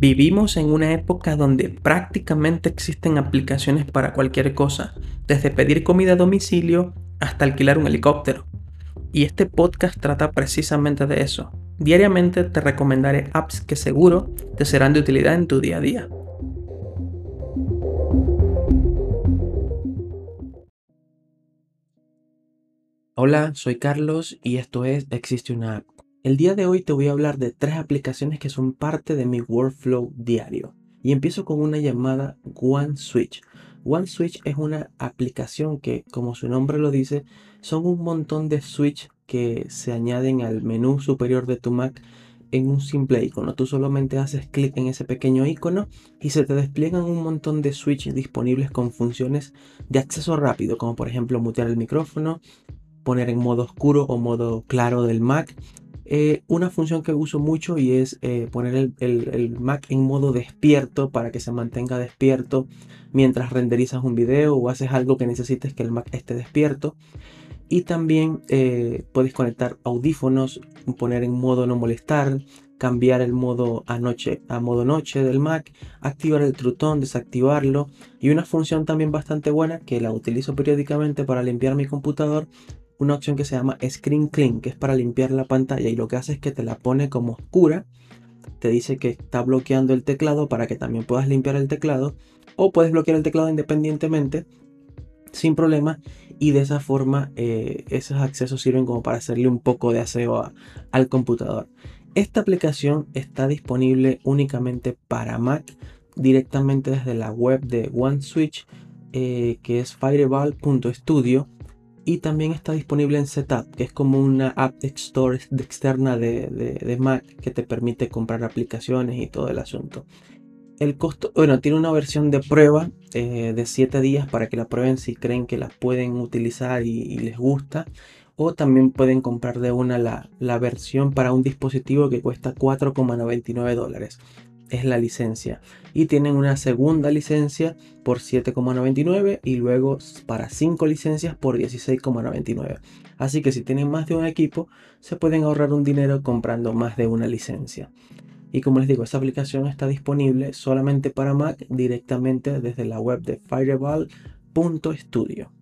Vivimos en una época donde prácticamente existen aplicaciones para cualquier cosa, desde pedir comida a domicilio hasta alquilar un helicóptero. Y este podcast trata precisamente de eso. Diariamente te recomendaré apps que seguro te serán de utilidad en tu día a día. Hola, soy Carlos y esto es Existe una app el día de hoy te voy a hablar de tres aplicaciones que son parte de mi workflow diario. Y empiezo con una llamada OneSwitch. OneSwitch es una aplicación que, como su nombre lo dice, son un montón de switch que se añaden al menú superior de tu Mac en un simple icono. Tú solamente haces clic en ese pequeño icono y se te despliegan un montón de switches disponibles con funciones de acceso rápido, como por ejemplo mutear el micrófono, poner en modo oscuro o modo claro del Mac, eh, una función que uso mucho y es eh, poner el, Mac en modo despierto para que se mantenga despierto mientras renderizas un video o haces algo que necesites que el Mac esté despierto. Y también eh, puedes conectar audífonos, poner en modo no molestar, cambiar el modo a, noche, a modo noche del Mac, activar el trutón, desactivarlo. Y una función también bastante buena que la utilizo periódicamente para limpiar mi computador una opción que se llama Screen Clean, que es para limpiar la pantalla y lo que hace es que te la pone como oscura. Te dice que está bloqueando el teclado para que también puedas limpiar el teclado. O puedes bloquear el teclado independientemente, sin problema. Y de esa forma eh, esos accesos sirven como para hacerle un poco de aseo al computador. Esta aplicación está disponible únicamente para Mac directamente desde la web de OneSwitch, eh, que es fireball.studio y también está disponible en Setup, que es como una app store externa de, Mac que te permite comprar aplicaciones y todo el asunto. El costo, bueno, tiene una versión de prueba eh, de 7 días para que la prueben si creen que la pueden utilizar y, les gusta. O también pueden comprar de una la, la versión para un dispositivo que cuesta 4,99 dólares es la licencia. Y tienen una segunda licencia por 7,99 y luego para 5 licencias por 16,99. Así que si tienen más de un equipo, se pueden ahorrar un dinero comprando más de una licencia. Y como les digo, esta aplicación está disponible solamente para Mac directamente desde la web de fireball.studio.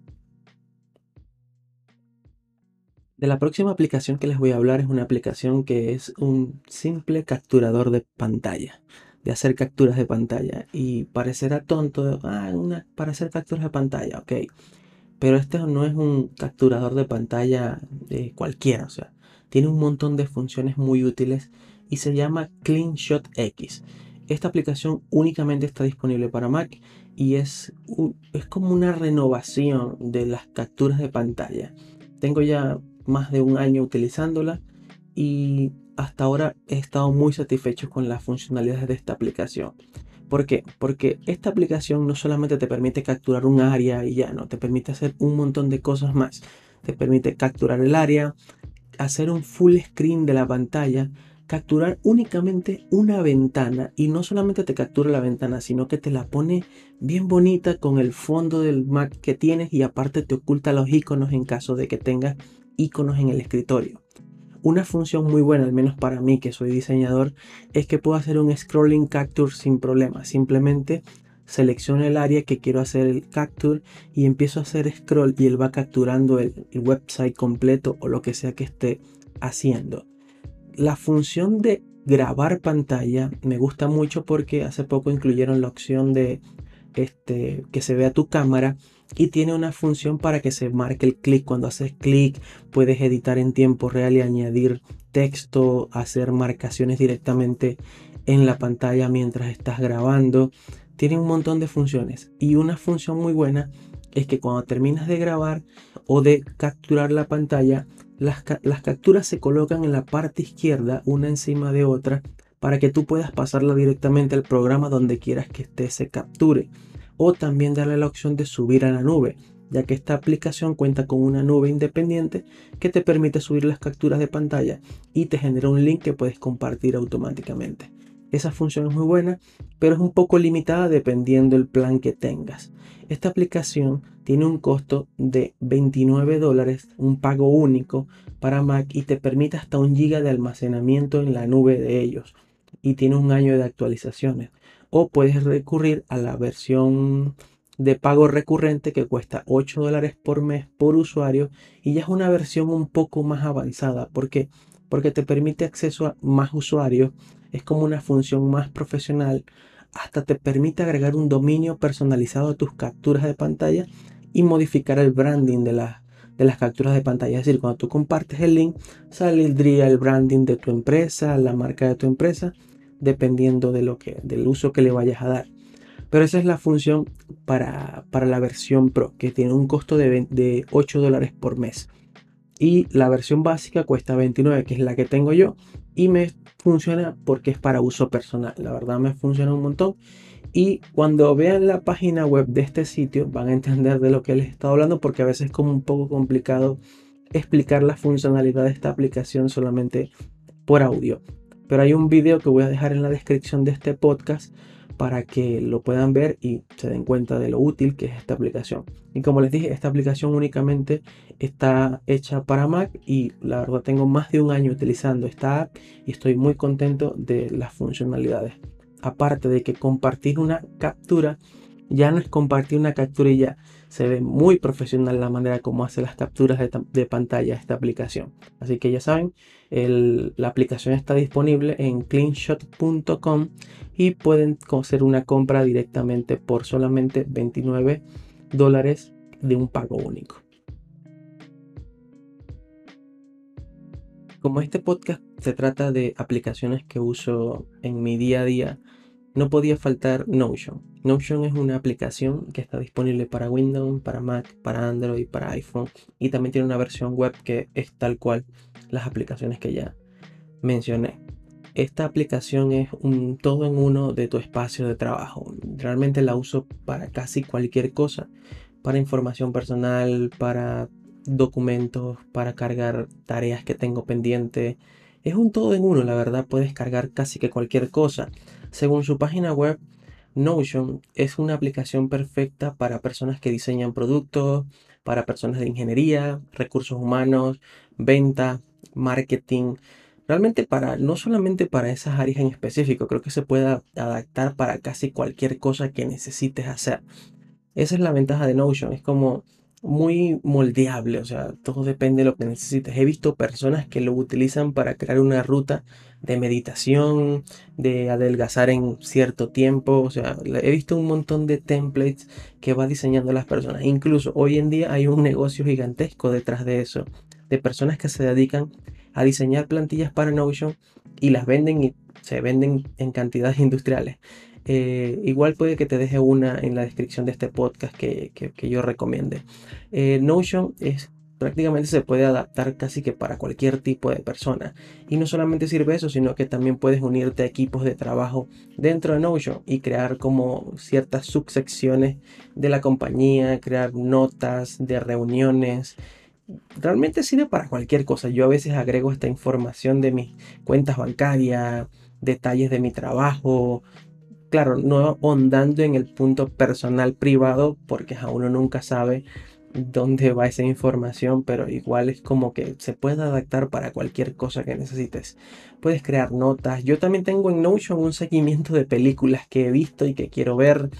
De la próxima aplicación que les voy a hablar es una aplicación que es un simple capturador de pantalla, de hacer capturas de pantalla. Y parecerá tonto, ah, para hacer capturas de pantalla, ok. Pero este no es un capturador de pantalla de cualquiera, o sea, tiene un montón de funciones muy útiles y se llama CleanShot X. Esta aplicación únicamente está disponible para Mac y es, es como una renovación de las capturas de pantalla. Tengo ya más de un año utilizándola y hasta ahora he estado muy satisfecho con las funcionalidades de esta aplicación. ¿Por qué? Porque esta aplicación no solamente te permite capturar un área y ya no, te permite hacer un montón de cosas más. Te permite capturar el área, hacer un full screen de la pantalla, capturar únicamente una ventana y no solamente te captura la ventana, sino que te la pone bien bonita con el fondo del Mac que tienes y aparte te oculta los iconos en caso de que tengas iconos en el escritorio. Una función muy buena, al menos para mí que soy diseñador, es que puedo hacer un scrolling capture sin problema. Simplemente selecciono el área que quiero hacer el capture y empiezo a hacer scroll y él va capturando el, el website completo o lo que sea que esté haciendo. La función de grabar pantalla me gusta mucho porque hace poco incluyeron la opción de este, que se vea tu cámara y tiene una función para que se marque el clic. Cuando haces clic puedes editar en tiempo real y añadir texto, hacer marcaciones directamente en la pantalla mientras estás grabando. Tiene un montón de funciones y una función muy buena es que cuando terminas de grabar o de capturar la pantalla, las, las capturas se colocan en la parte izquierda una encima de otra para que tú puedas pasarla directamente al programa donde quieras que esté se capture o también darle la opción de subir a la nube, ya que esta aplicación cuenta con una nube independiente que te permite subir las capturas de pantalla y te genera un link que puedes compartir automáticamente. Esa función es muy buena, pero es un poco limitada dependiendo del plan que tengas. Esta aplicación tiene un costo de 29 dólares, un pago único para Mac y te permite hasta un giga de almacenamiento en la nube de ellos y tiene un año de actualizaciones. O puedes recurrir a la versión de pago recurrente que cuesta 8 dólares por mes por usuario y ya es una versión un poco más avanzada. ¿Por qué? Porque te permite acceso a más usuarios, es como una función más profesional, hasta te permite agregar un dominio personalizado a tus capturas de pantalla y modificar el branding de las, de las capturas de pantalla. Es decir, cuando tú compartes el link, saldría el branding de tu empresa, la marca de tu empresa, dependiendo de lo que, del uso que le vayas a dar. Pero esa es la función para, la versión Pro, que tiene un costo de, de 8 dólares por mes. Y la versión básica cuesta 29, que es la que tengo yo. Y me funciona porque es para uso personal. La verdad me funciona un montón. Y cuando vean la página web de este sitio van a entender de lo que les he estado hablando porque a veces es como un poco complicado explicar la funcionalidad de esta aplicación solamente por audio. Pero hay un video que voy a dejar en la descripción de este podcast para que lo puedan ver y se den cuenta de lo útil que es esta aplicación. Y como les dije, esta aplicación únicamente está hecha para Mac y la verdad tengo más de un año utilizando esta app y estoy muy contento de las funcionalidades. Aparte de que compartir una captura ya no es compartir una captura y ya se ve muy profesional la manera como hace las capturas de, pantalla esta aplicación. Así que ya saben, la aplicación está disponible en cleanshot.com y pueden hacer una compra directamente por solamente 29 dólares de un pago único. Como este podcast se trata de aplicaciones que uso en mi día a día, no podía faltar Notion. Notion es una aplicación que está disponible para Windows, para Mac, para Android, para iPhone y también tiene una versión web que es tal cual las aplicaciones que ya mencioné. Esta aplicación es un todo en uno de tu espacio de trabajo. Realmente la uso para casi cualquier cosa, para información personal, para documentos, para cargar tareas que tengo pendiente. Es un todo en uno, la verdad, puedes cargar casi que cualquier cosa. Según su página web, Notion es una aplicación perfecta para personas que diseñan productos, para personas de ingeniería, recursos humanos, venta, marketing, realmente para, no solamente para esas áreas en específico, creo que se puede adaptar para casi cualquier cosa que necesites hacer. Esa es la ventaja de Notion, es como muy moldeable, o sea, todo depende de lo que necesites. He visto personas que lo utilizan para crear una ruta de meditación, de adelgazar en cierto tiempo, o sea, he visto un montón de templates que va diseñando las personas. Incluso hoy en día hay un negocio gigantesco detrás de eso, de personas que se dedican a diseñar plantillas para Notion y las venden y se venden en cantidades industriales. Eh, igual puede que te deje una en la descripción de este podcast que, yo recomiende. Eh, Notion es prácticamente se puede adaptar casi que para cualquier tipo de persona. Y no solamente sirve eso, sino que también puedes unirte a equipos de trabajo dentro de Notion y crear como ciertas subsecciones de la compañía, crear notas de reuniones, realmente sirve para cualquier cosa. Yo a veces agrego esta información de mis cuentas bancarias, detalles de mi trabajo. Claro, no ahondando en el punto personal privado, porque a uno nunca sabe dónde va esa información, pero igual es como que se puede adaptar para cualquier cosa que necesites. Puedes crear notas. Yo también tengo en Notion un seguimiento de películas que he visto y que quiero ver.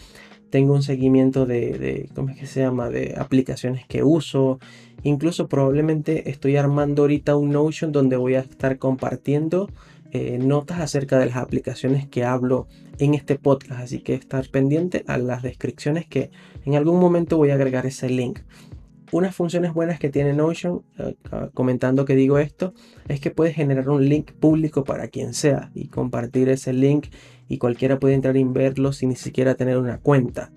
Tengo un seguimiento de, de ¿cómo es que se llama? De aplicaciones que uso. Incluso probablemente estoy armando ahorita un Notion donde voy a estar compartiendo eh, notas acerca de las aplicaciones que hablo en este podcast. Así que estar pendiente a las descripciones que en algún momento voy a agregar ese link. Unas funciones buenas que tiene Notion, eh, comentando que digo esto, es que puedes generar un link público para quien sea y compartir ese link y cualquiera puede entrar y verlo sin ni siquiera tener una cuenta.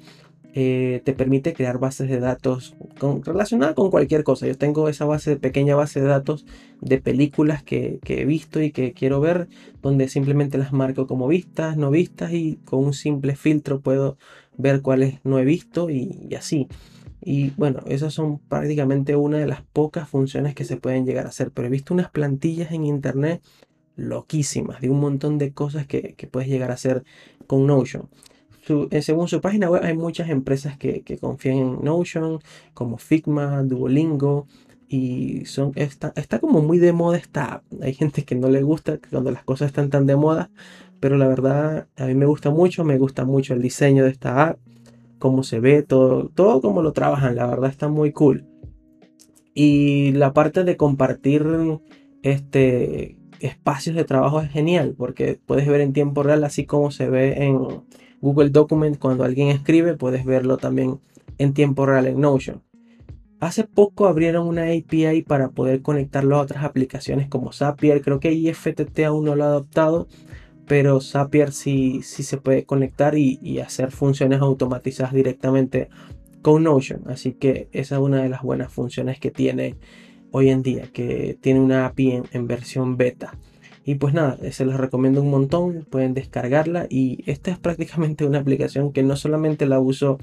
Eh, te permite crear bases de datos con, relacionadas con cualquier cosa. Yo tengo esa pequeña base de datos de películas que, he visto y que quiero ver, donde simplemente las marco como vistas, no vistas y con un simple filtro puedo ver cuáles no he visto y, y así. Y bueno, esas son prácticamente una de las pocas funciones que se pueden llegar a hacer. Pero he visto unas plantillas en internet loquísimas de un montón de cosas que, que puedes llegar a hacer con Notion. Eh, según su página web hay muchas empresas que, confían en Notion, como Figma, Duolingo, y son, está, está como muy de moda esta Hay gente que no le gusta cuando las cosas están tan de moda, pero la verdad a mí me gusta mucho, me gusta mucho el diseño de esta app, cómo se ve, todo, todo como lo trabajan, la verdad está muy cool. Y la parte de compartir este, espacios de trabajo es genial porque puedes ver en tiempo real así como se ve en Google Document cuando alguien escribe, puedes verlo también en tiempo real en Notion. Hace poco abrieron una API para poder conectarlo a otras aplicaciones como Zapier. Creo que IFTT aún no lo ha adoptado, pero Zapier sí, sí se puede conectar y, y, hacer funciones automatizadas directamente con Notion. Así que esa es una de las buenas funciones que tiene hoy en día, que tiene una API en, versión beta. Y pues nada, se los recomiendo un montón, pueden descargarla y esta es prácticamente una aplicación que no solamente la uso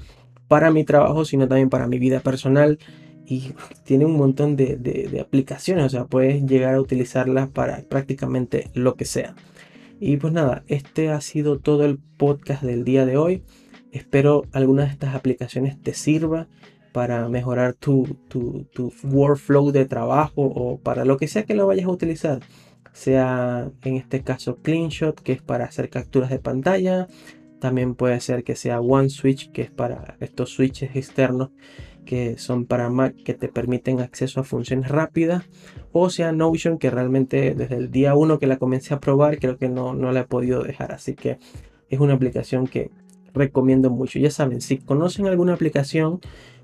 para mi trabajo, sino también para mi vida personal y tiene un montón de, de, aplicaciones, o sea, puedes llegar a utilizarla para prácticamente lo que sea. Y pues nada, este ha sido todo el podcast del día de hoy. Espero alguna de estas aplicaciones te sirva para mejorar tu, tu, tu, workflow de trabajo o para lo que sea que lo vayas a utilizar. Sea en este caso CleanShot, que es para hacer capturas de pantalla. También puede ser que sea OneSwitch, que es para estos switches externos que son para Mac que te permiten acceso a funciones rápidas. O sea Notion, que realmente desde el día 1 que la comencé a probar, creo que no, no la he podido dejar. Así que es una aplicación que recomiendo mucho. Ya saben, si conocen alguna aplicación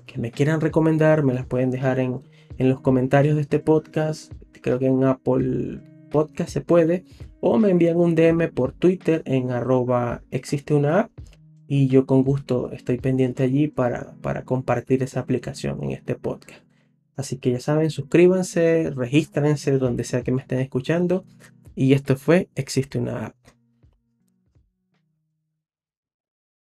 que me quieran recomendar, me las pueden dejar en, en los comentarios de este podcast. Creo que en Apple Podcast se puede. O me envían un DM por Twitter en arroba existe una app. Y yo con gusto estoy pendiente allí para, para compartir esa aplicación en este podcast. Así que ya saben, suscríbanse, regístrense donde sea que me estén escuchando. Y esto fue Existe una app.